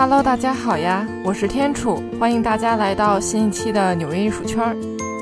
Hello，大家好呀，我是天楚，欢迎大家来到新一期的纽约艺术圈。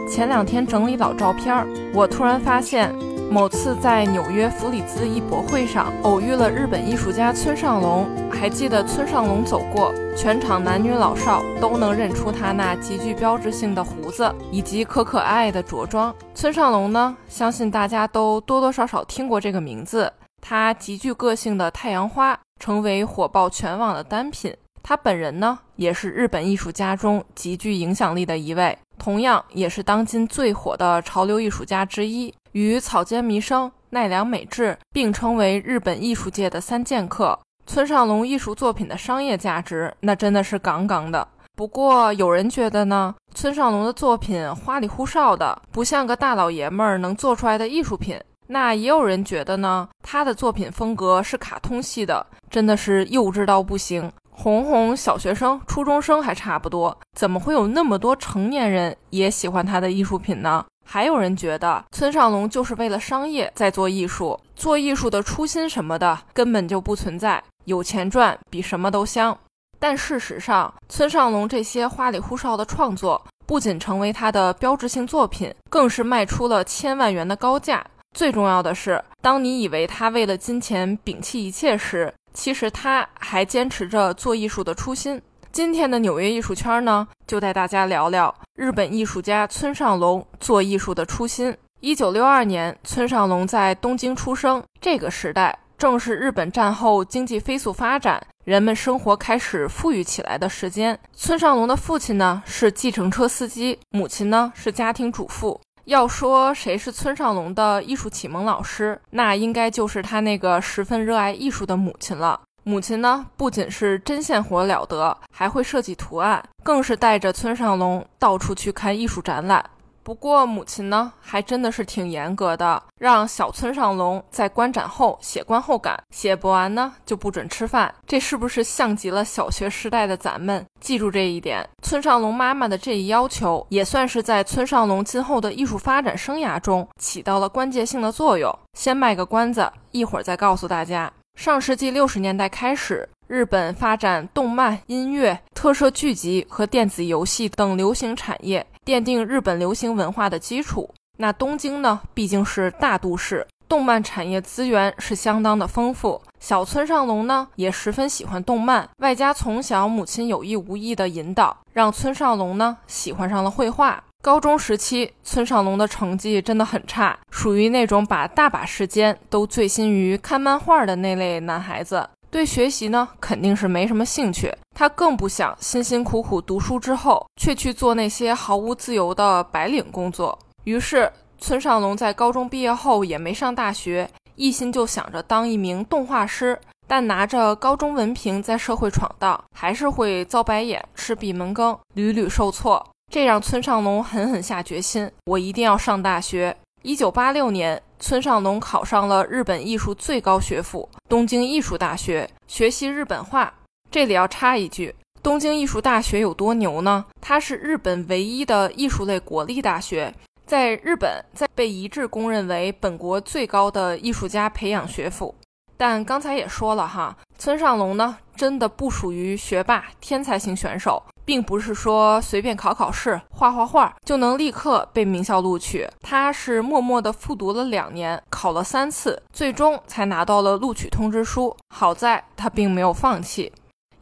前两天整理老照片，我突然发现，某次在纽约弗里兹艺博会上偶遇了日本艺术家村上隆。还记得村上隆走过，全场男女老少都能认出他那极具标志性的胡子以及可可爱爱的着装。村上隆呢，相信大家都多多少少听过这个名字。他极具个性的太阳花成为火爆全网的单品。他本人呢，也是日本艺术家中极具影响力的一位，同样也是当今最火的潮流艺术家之一，与草间弥生、奈良美智并称为日本艺术界的三剑客。村上隆艺术作品的商业价值，那真的是杠杠的。不过有人觉得呢，村上隆的作品花里胡哨的，不像个大老爷们儿能做出来的艺术品。那也有人觉得呢，他的作品风格是卡通系的，真的是幼稚到不行，哄哄小学生、初中生还差不多。怎么会有那么多成年人也喜欢他的艺术品呢？还有人觉得村上隆就是为了商业在做艺术，做艺术的初心什么的根本就不存在。有钱赚比什么都香，但事实上，村上隆这些花里胡哨的创作不仅成为他的标志性作品，更是卖出了千万元的高价。最重要的是，当你以为他为了金钱摒弃一切时，其实他还坚持着做艺术的初心。今天的纽约艺术圈呢，就带大家聊聊日本艺术家村上隆做艺术的初心。一九六二年，村上隆在东京出生，这个时代。正是日本战后经济飞速发展，人们生活开始富裕起来的时间。村上隆的父亲呢是计程车司机，母亲呢是家庭主妇。要说谁是村上隆的艺术启蒙老师，那应该就是他那个十分热爱艺术的母亲了。母亲呢不仅是针线活了得，还会设计图案，更是带着村上隆到处去看艺术展览。不过母亲呢，还真的是挺严格的，让小村上隆在观展后写观后感，写不完呢就不准吃饭。这是不是像极了小学时代的咱们？记住这一点，村上隆妈妈的这一要求，也算是在村上隆今后的艺术发展生涯中起到了关键性的作用。先卖个关子，一会儿再告诉大家。上世纪六十年代开始。日本发展动漫、音乐、特摄剧集和电子游戏等流行产业，奠定日本流行文化的基础。那东京呢，毕竟是大都市，动漫产业资源是相当的丰富。小村上隆呢，也十分喜欢动漫，外加从小母亲有意无意的引导，让村上隆呢喜欢上了绘画。高中时期，村上隆的成绩真的很差，属于那种把大把时间都醉心于看漫画的那类男孩子。对学习呢，肯定是没什么兴趣。他更不想辛辛苦苦读书之后，却去做那些毫无自由的白领工作。于是，村上隆在高中毕业后也没上大学，一心就想着当一名动画师。但拿着高中文凭在社会闯荡，还是会遭白眼、吃闭门羹，屡屡受挫。这让村上隆狠狠下决心：我一定要上大学。一九八六年。村上隆考上了日本艺术最高学府东京艺术大学，学习日本画。这里要插一句，东京艺术大学有多牛呢？它是日本唯一的艺术类国立大学，在日本在被一致公认为本国最高的艺术家培养学府。但刚才也说了哈，村上隆呢，真的不属于学霸天才型选手。并不是说随便考考试、画画画就能立刻被名校录取，他是默默的复读了两年，考了三次，最终才拿到了录取通知书。好在他并没有放弃。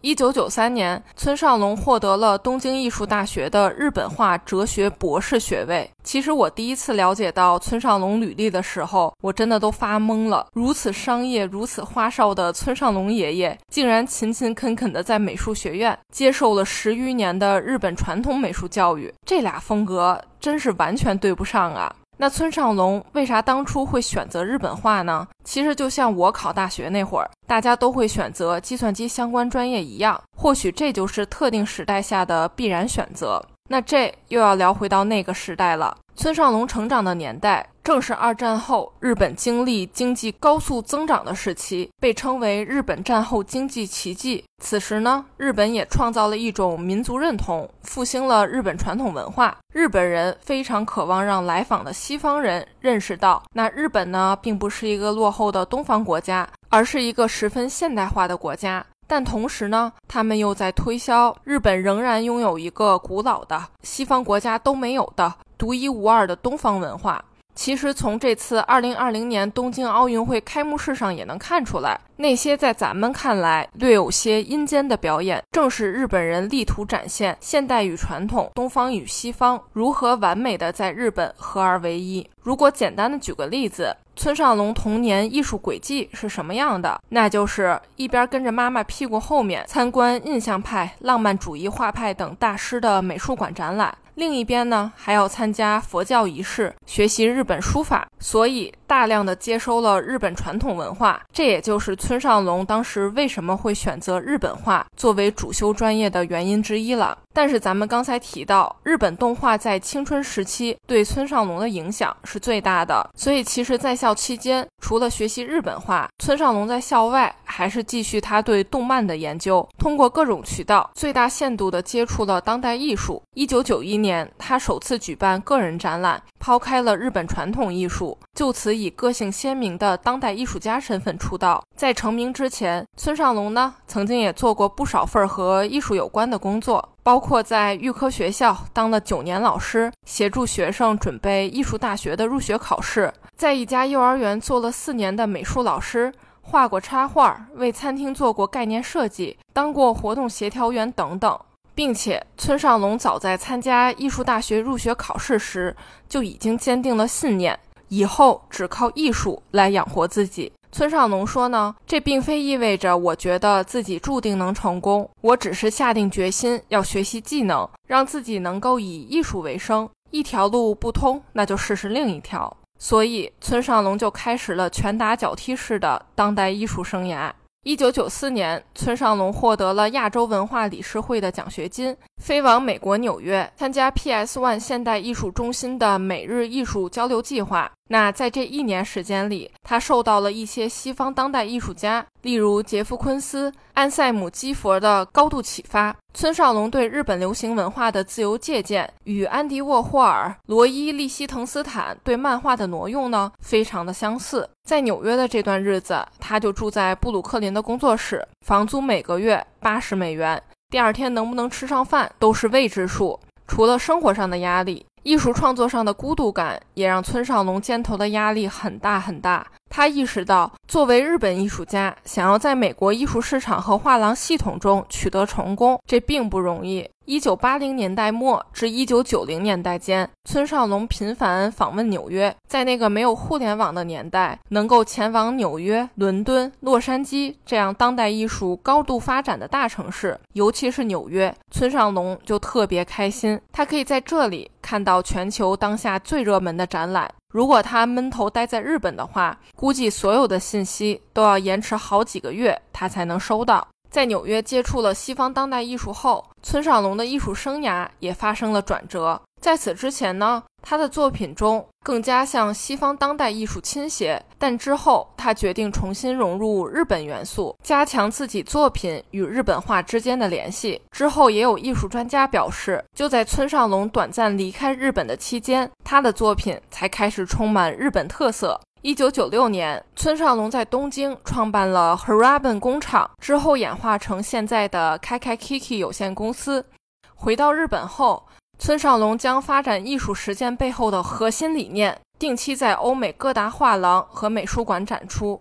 一九九三年，村上隆获得了东京艺术大学的日本画哲学博士学位。其实我第一次了解到村上隆履历的时候，我真的都发懵了。如此商业、如此花哨的村上隆爷爷，竟然勤勤恳恳地在美术学院接受了十余年的日本传统美术教育，这俩风格真是完全对不上啊！那村上隆为啥当初会选择日本画呢？其实就像我考大学那会儿，大家都会选择计算机相关专业一样，或许这就是特定时代下的必然选择。那这又要聊回到那个时代了。村上隆成长的年代正是二战后日本经历经济高速增长的时期，被称为日本战后经济奇迹。此时呢，日本也创造了一种民族认同，复兴了日本传统文化。日本人非常渴望让来访的西方人认识到，那日本呢，并不是一个落后的东方国家，而是一个十分现代化的国家。但同时呢，他们又在推销日本仍然拥有一个古老的、西方国家都没有的、独一无二的东方文化。其实从这次二零二零年东京奥运会开幕式上也能看出来，那些在咱们看来略有些阴间的表演，正是日本人力图展现现代与传统、东方与西方如何完美的在日本合而为一。如果简单的举个例子，村上隆童年艺术轨迹是什么样的？那就是一边跟着妈妈屁股后面参观印象派、浪漫主义画派等大师的美术馆展览。另一边呢，还要参加佛教仪式，学习日本书法，所以大量的接收了日本传统文化。这也就是村上隆当时为什么会选择日本画作为主修专业的原因之一了。但是咱们刚才提到，日本动画在青春时期对村上隆的影响是最大的，所以其实在校期间，除了学习日本画，村上隆在校外还是继续他对动漫的研究，通过各种渠道，最大限度地接触了当代艺术。一九九一年。年，他首次举办个人展览，抛开了日本传统艺术，就此以个性鲜明的当代艺术家身份出道。在成名之前，村上隆呢曾经也做过不少份和艺术有关的工作，包括在预科学校当了九年老师，协助学生准备艺术大学的入学考试；在一家幼儿园做了四年的美术老师，画过插画，为餐厅做过概念设计，当过活动协调员等等。并且，村上隆早在参加艺术大学入学考试时就已经坚定了信念，以后只靠艺术来养活自己。村上隆说呢，这并非意味着我觉得自己注定能成功，我只是下定决心要学习技能，让自己能够以艺术为生。一条路不通，那就试试另一条。所以，村上隆就开始了拳打脚踢式的当代艺术生涯。一九九四年，村上隆获得了亚洲文化理事会的奖学金，飞往美国纽约参加 PS One 现代艺术中心的每日艺术交流计划。那在这一年时间里，他受到了一些西方当代艺术家，例如杰夫·昆斯、安塞姆·基佛的高度启发。村上隆对日本流行文化的自由借鉴，与安迪·沃霍尔、罗伊·利希滕斯坦对漫画的挪用呢，非常的相似。在纽约的这段日子，他就住在布鲁克林的工作室，房租每个月八十美元，第二天能不能吃上饭都是未知数。除了生活上的压力。艺术创作上的孤独感也让村上隆肩头的压力很大很大。他意识到，作为日本艺术家，想要在美国艺术市场和画廊系统中取得成功，这并不容易。一九八零年代末至一九九零年代间，村上隆频繁访问纽约。在那个没有互联网的年代，能够前往纽约、伦敦、洛杉矶这样当代艺术高度发展的大城市，尤其是纽约，村上隆就特别开心。他可以在这里看到全球当下最热门的展览。如果他闷头待在日本的话，估计所有的信息都要延迟好几个月，他才能收到。在纽约接触了西方当代艺术后，村上隆的艺术生涯也发生了转折。在此之前呢，他的作品中更加向西方当代艺术倾斜，但之后他决定重新融入日本元素，加强自己作品与日本画之间的联系。之后也有艺术专家表示，就在村上隆短暂离开日本的期间，他的作品才开始充满日本特色。一九九六年，村上隆在东京创办了 Haraben 工厂，之后演化成现在的 Kai Kiki 有限公司。回到日本后，村上隆将发展艺术实践背后的核心理念，定期在欧美各大画廊和美术馆展出。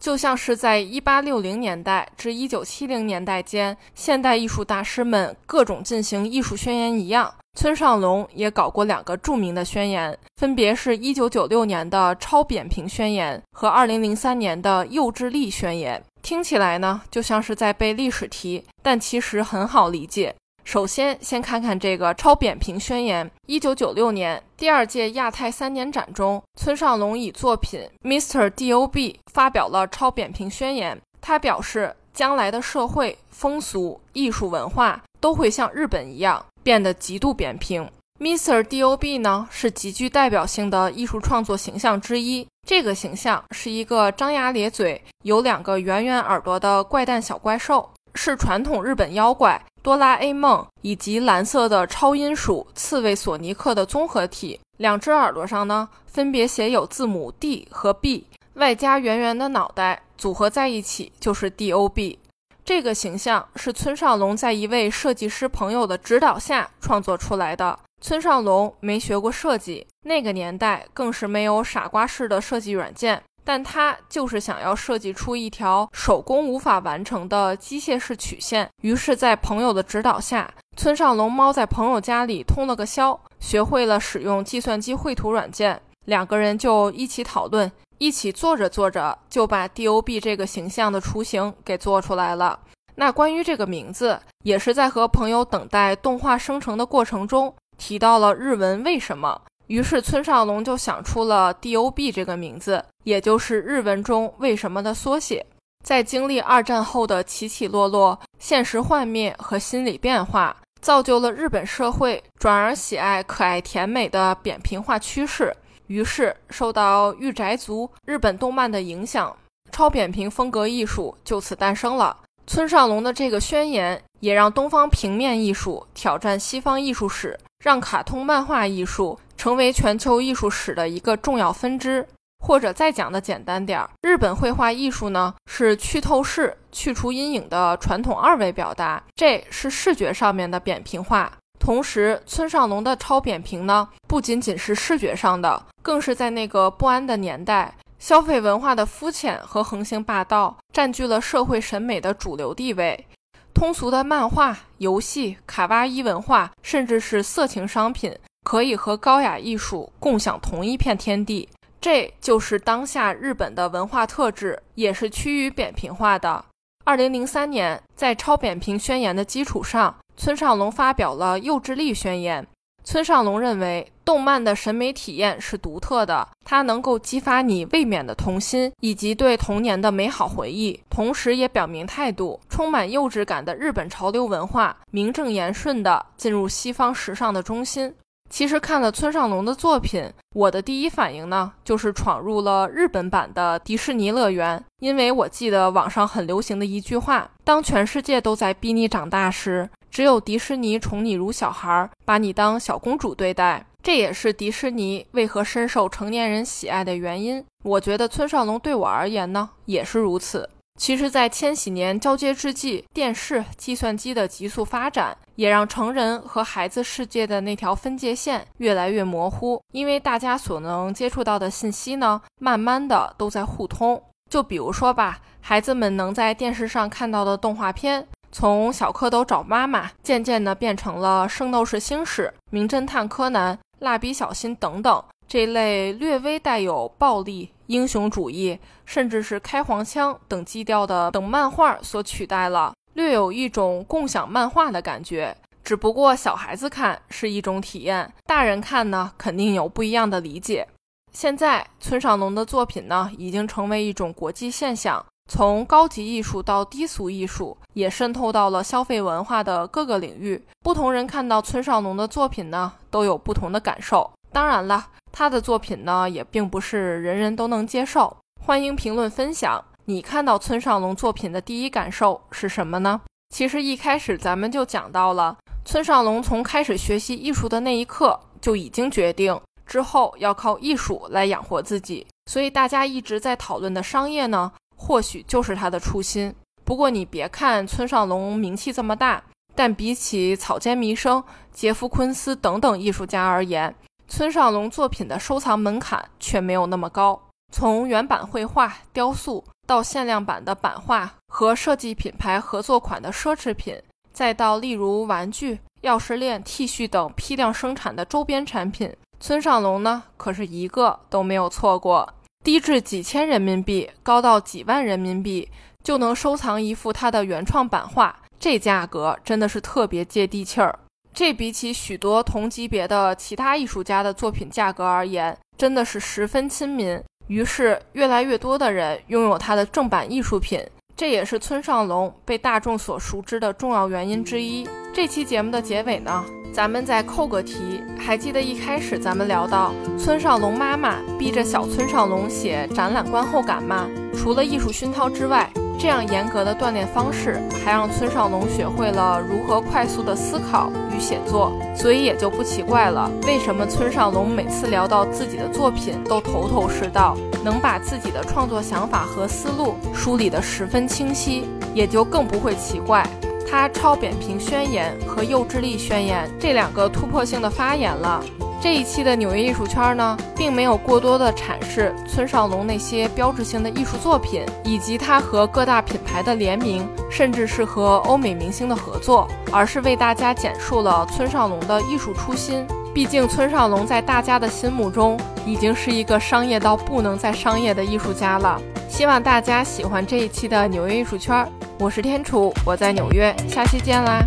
就像是在一八六零年代至一九七零年代间，现代艺术大师们各种进行艺术宣言一样，村上隆也搞过两个著名的宣言，分别是一九九六年的超扁平宣言和二零零三年的幼稚力宣言。听起来呢，就像是在背历史题，但其实很好理解。首先，先看看这个超扁平宣言。一九九六年第二届亚太三年展中，村上隆以作品《Mr. D.O.B.》发表了超扁平宣言。他表示，将来的社会风俗、艺术文化都会像日本一样变得极度扁平。Mr. D.O.B. 呢，是极具代表性的艺术创作形象之一。这个形象是一个张牙咧嘴、有两个圆圆耳朵的怪诞小怪兽，是传统日本妖怪。哆啦 A 梦以及蓝色的超音鼠刺猬索尼克的综合体，两只耳朵上呢分别写有字母 D 和 B，外加圆圆的脑袋，组合在一起就是 D O B。这个形象是村上龙在一位设计师朋友的指导下创作出来的。村上龙没学过设计，那个年代更是没有傻瓜式的设计软件，但他就是想要设计出一条手工无法完成的机械式曲线。于是，在朋友的指导下，村上龙猫在朋友家里通了个宵，学会了使用计算机绘图软件。两个人就一起讨论，一起做着做着，就把 DOB 这个形象的雏形给做出来了。那关于这个名字，也是在和朋友等待动画生成的过程中。提到了日文为什么，于是村上龙就想出了 DOB 这个名字，也就是日文中“为什么”的缩写。在经历二战后的起起落落、现实幻灭和心理变化，造就了日本社会转而喜爱可爱甜美的扁平化趋势。于是，受到御宅族日本动漫的影响，超扁平风格艺术就此诞生了。村上龙的这个宣言，也让东方平面艺术挑战西方艺术史。让卡通漫画艺术成为全球艺术史的一个重要分支，或者再讲的简单点儿，日本绘画艺术呢是去透视、去除阴影的传统二维表达，这是视觉上面的扁平化。同时，村上龙的超扁平呢，不仅仅是视觉上的，更是在那个不安的年代，消费文化的肤浅和横行霸道占据了社会审美的主流地位。通俗的漫画、游戏、卡哇伊文化，甚至是色情商品，可以和高雅艺术共享同一片天地。这就是当下日本的文化特质，也是趋于扁平化的。二零零三年，在超扁平宣言的基础上，村上龙发表了幼稚力宣言。村上龙认为，动漫的审美体验是独特的，它能够激发你未免的童心以及对童年的美好回忆，同时也表明态度。充满幼稚感的日本潮流文化，名正言顺地进入西方时尚的中心。其实看了村上龙的作品，我的第一反应呢，就是闯入了日本版的迪士尼乐园。因为我记得网上很流行的一句话：当全世界都在逼你长大时。只有迪士尼宠你如小孩，把你当小公主对待，这也是迪士尼为何深受成年人喜爱的原因。我觉得村上龙对我而言呢，也是如此。其实，在千禧年交接之际，电视、计算机的急速发展，也让成人和孩子世界的那条分界线越来越模糊。因为大家所能接触到的信息呢，慢慢的都在互通。就比如说吧，孩子们能在电视上看到的动画片。从小蝌蚪找妈妈，渐渐的变成了《圣斗士星矢》《名侦探柯南》《蜡笔小新》等等这类略微带有暴力、英雄主义，甚至是开黄腔等基调的等漫画所取代了，略有一种共享漫画的感觉。只不过小孩子看是一种体验，大人看呢肯定有不一样的理解。现在村上龙的作品呢，已经成为一种国际现象。从高级艺术到低俗艺术，也渗透到了消费文化的各个领域。不同人看到村上龙的作品呢，都有不同的感受。当然了，他的作品呢，也并不是人人都能接受。欢迎评论分享，你看到村上龙作品的第一感受是什么呢？其实一开始咱们就讲到了，村上龙从开始学习艺术的那一刻，就已经决定之后要靠艺术来养活自己。所以大家一直在讨论的商业呢？或许就是他的初心。不过你别看村上龙名气这么大，但比起草间弥生、杰夫·昆斯等等艺术家而言，村上龙作品的收藏门槛却没有那么高。从原版绘画、雕塑到限量版的版画和设计品牌合作款的奢侈品，再到例如玩具、钥匙链、T 恤等批量生产的周边产品，村上龙呢可是一个都没有错过。低至几千人民币，高到几万人民币就能收藏一幅他的原创版画，这价格真的是特别接地气儿。这比起许多同级别的其他艺术家的作品价格而言，真的是十分亲民。于是，越来越多的人拥有他的正版艺术品，这也是村上龙被大众所熟知的重要原因之一。这期节目的结尾呢？咱们再扣个题，还记得一开始咱们聊到村上龙妈妈逼着小村上龙写展览观后感吗？除了艺术熏陶之外，这样严格的锻炼方式，还让村上龙学会了如何快速的思考与写作，所以也就不奇怪了，为什么村上龙每次聊到自己的作品都头头是道，能把自己的创作想法和思路梳理得十分清晰。也就更不会奇怪，他超扁平宣言和幼稚力宣言这两个突破性的发言了。这一期的纽约艺术圈呢，并没有过多的阐释村上隆那些标志性的艺术作品，以及他和各大品牌的联名，甚至是和欧美明星的合作，而是为大家简述了村上隆的艺术初心。毕竟村上隆在大家的心目中已经是一个商业到不能再商业的艺术家了。希望大家喜欢这一期的纽约艺术圈。我是天楚，我在纽约，下期见啦！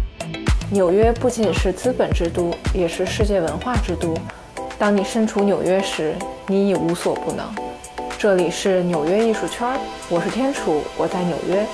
纽约不仅是资本之都，也是世界文化之都。当你身处纽约时，你已无所不能。这里是纽约艺术圈，我是天楚，我在纽约。